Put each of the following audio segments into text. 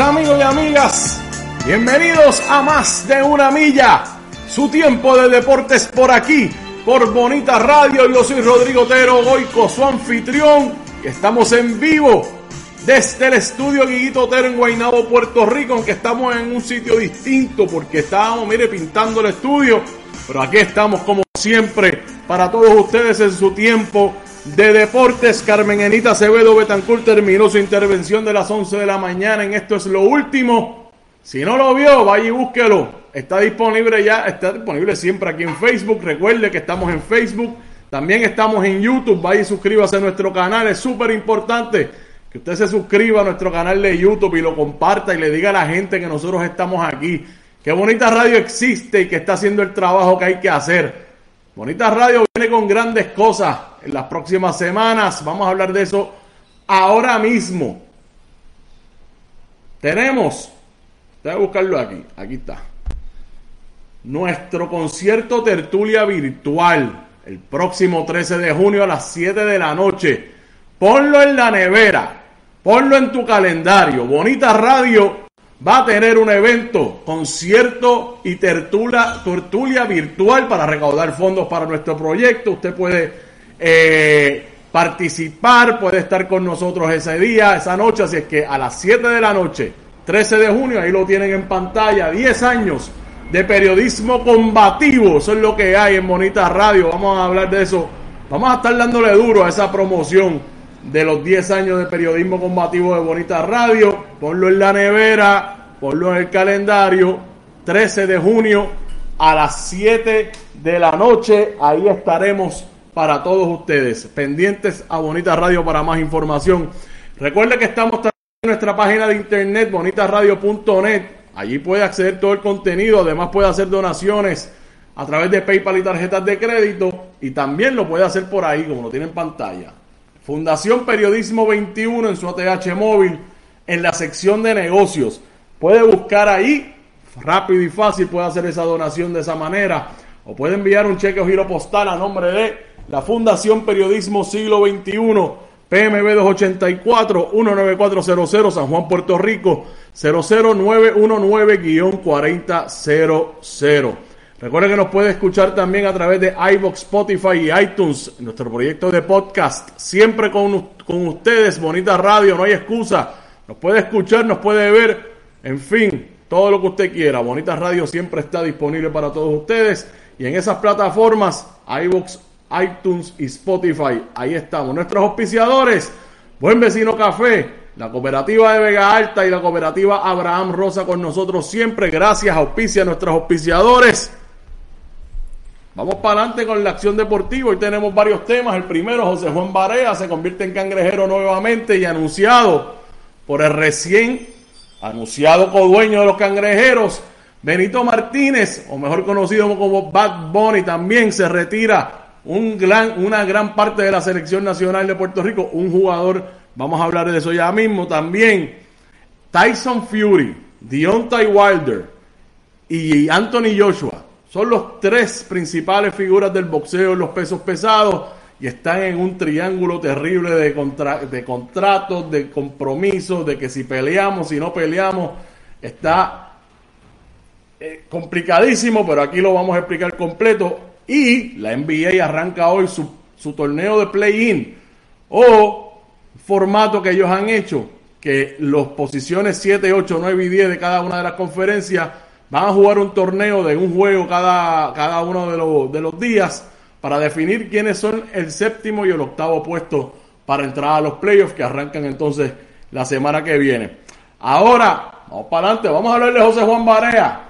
Amigos y amigas, bienvenidos a más de una milla, su tiempo de deportes por aquí, por Bonita Radio, yo soy Rodrigo Otero Goico, su anfitrión, estamos en vivo desde el estudio Guiguito Otero en Guaynabo, Puerto Rico, aunque estamos en un sitio distinto porque estábamos, mire, pintando el estudio, pero aquí estamos como siempre para todos ustedes en su tiempo de Deportes. Carmen Enita Acevedo Betancourt terminó su intervención de las 11 de la mañana en Esto es lo último. Si no lo vio, vaya y búsquelo. Está disponible ya, está disponible siempre aquí en Facebook. Recuerde que estamos en Facebook. También estamos en YouTube. Vaya y suscríbase a nuestro canal. Es súper importante que usted se suscriba a nuestro canal de YouTube y lo comparta y le diga a la gente que nosotros estamos aquí. Qué bonita radio existe y que está haciendo el trabajo que hay que hacer. Bonita Radio viene con grandes cosas en las próximas semanas. Vamos a hablar de eso ahora mismo. Tenemos, voy a buscarlo aquí, aquí está. Nuestro concierto tertulia virtual el próximo 13 de junio a las 7 de la noche. Ponlo en la nevera, ponlo en tu calendario. Bonita Radio va a tener un evento, concierto y tertulia, tertulia virtual para recaudar fondos para nuestro proyecto. Usted puede eh, participar, puede estar con nosotros ese día, esa noche, así es que a las 7 de la noche, 13 de junio, ahí lo tienen en pantalla, 10 años de periodismo combativo, eso es lo que hay en Bonita Radio, vamos a hablar de eso, vamos a estar dándole duro a esa promoción de los 10 años de periodismo combativo de Bonita Radio. Ponlo en la nevera, ponlo en el calendario. 13 de junio a las 7 de la noche. Ahí estaremos para todos ustedes. Pendientes a Bonita Radio para más información. Recuerde que estamos también en nuestra página de internet bonitaradio.net. Allí puede acceder todo el contenido. Además puede hacer donaciones a través de PayPal y tarjetas de crédito. Y también lo puede hacer por ahí, como lo tiene en pantalla. Fundación Periodismo 21 en su ATH móvil, en la sección de negocios. Puede buscar ahí, rápido y fácil, puede hacer esa donación de esa manera. O puede enviar un cheque o giro postal a nombre de la Fundación Periodismo Siglo XXI, PMB 284-19400, San Juan, Puerto Rico, 00919-4000. Recuerden que nos puede escuchar también a través de iVoox, Spotify y iTunes, nuestro proyecto de podcast. Siempre con, con ustedes, Bonita Radio, no hay excusa. Nos puede escuchar, nos puede ver, en fin, todo lo que usted quiera. Bonita Radio siempre está disponible para todos ustedes. Y en esas plataformas, iVoox, iTunes y Spotify, ahí estamos. Nuestros auspiciadores, Buen Vecino Café, la cooperativa de Vega Alta y la cooperativa Abraham Rosa con nosotros siempre. Gracias, auspicia a nuestros auspiciadores. Vamos para adelante con la acción deportiva. Hoy tenemos varios temas. El primero, José Juan Barea se convierte en cangrejero nuevamente y anunciado por el recién anunciado codueño de los cangrejeros, Benito Martínez, o mejor conocido como Bad Bunny, también se retira un gran, una gran parte de la selección nacional de Puerto Rico, un jugador, vamos a hablar de eso ya mismo, también Tyson Fury, Deontay Wilder y Anthony Joshua son los tres principales figuras del boxeo en los pesos pesados y están en un triángulo terrible de, de contratos, de compromisos, de que si peleamos, si no peleamos, está eh, complicadísimo, pero aquí lo vamos a explicar completo. Y la NBA arranca hoy su, su torneo de play-in o formato que ellos han hecho, que los posiciones 7, 8, 9 y 10 de cada una de las conferencias van a jugar un torneo de un juego cada, cada uno de los, de los días para definir quiénes son el séptimo y el octavo puesto para entrar a los playoffs que arrancan entonces la semana que viene. Ahora, vamos para adelante, vamos a hablarle de José Juan Barea.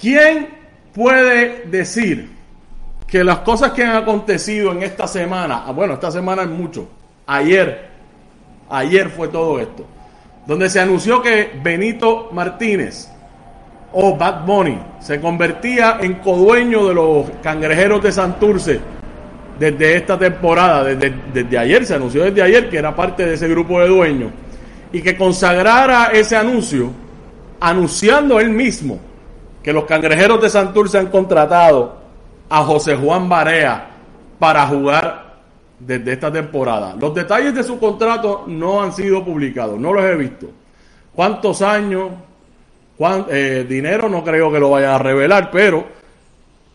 ¿Quién puede decir que las cosas que han acontecido en esta semana, ah, bueno, esta semana es mucho, ayer, ayer fue todo esto, donde se anunció que Benito Martínez o Bad Bunny se convertía en codueño de los cangrejeros de Santurce desde esta temporada, desde, desde ayer, se anunció desde ayer que era parte de ese grupo de dueños y que consagrara ese anuncio anunciando él mismo que los cangrejeros de Santurce han contratado a José Juan Barea para jugar desde esta temporada. Los detalles de su contrato no han sido publicados, no los he visto. ¿Cuántos años? Eh, dinero no creo que lo vaya a revelar, pero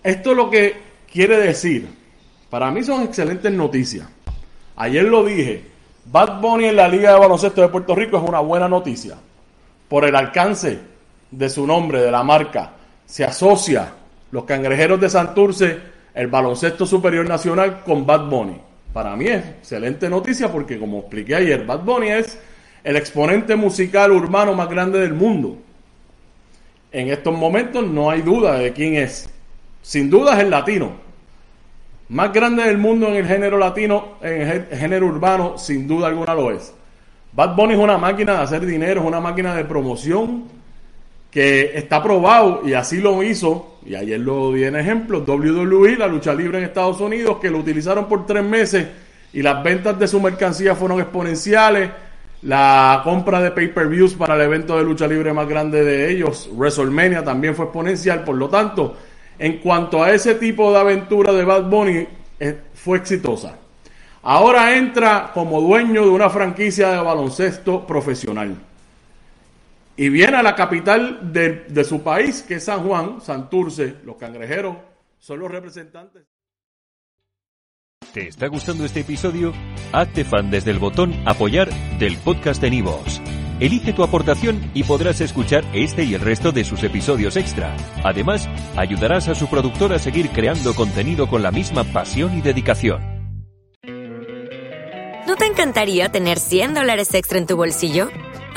esto es lo que quiere decir. Para mí son excelentes noticias. Ayer lo dije, Bad Bunny en la Liga de Baloncesto de Puerto Rico es una buena noticia. Por el alcance de su nombre, de la marca, se asocia los cangrejeros de Santurce, el baloncesto superior nacional con Bad Bunny. Para mí es excelente noticia porque como expliqué ayer, Bad Bunny es el exponente musical urbano más grande del mundo en estos momentos no hay duda de quién es. Sin duda es el latino. Más grande del mundo en el género latino, en el género urbano, sin duda alguna lo es. Bad Bunny es una máquina de hacer dinero, es una máquina de promoción que está probado y así lo hizo, y ayer lo di en ejemplo, WWE, la lucha libre en Estados Unidos, que lo utilizaron por tres meses y las ventas de su mercancía fueron exponenciales la compra de pay-per-views para el evento de lucha libre más grande de ellos, WrestleMania, también fue exponencial. Por lo tanto, en cuanto a ese tipo de aventura de Bad Bunny, eh, fue exitosa. Ahora entra como dueño de una franquicia de baloncesto profesional. Y viene a la capital de, de su país, que es San Juan, Santurce. Los cangrejeros son los representantes. ¿Te está gustando este episodio? Hazte fan desde el botón Apoyar del podcast de Nivos. Elige tu aportación y podrás escuchar este y el resto de sus episodios extra. Además, ayudarás a su productor a seguir creando contenido con la misma pasión y dedicación. ¿No te encantaría tener 100 dólares extra en tu bolsillo?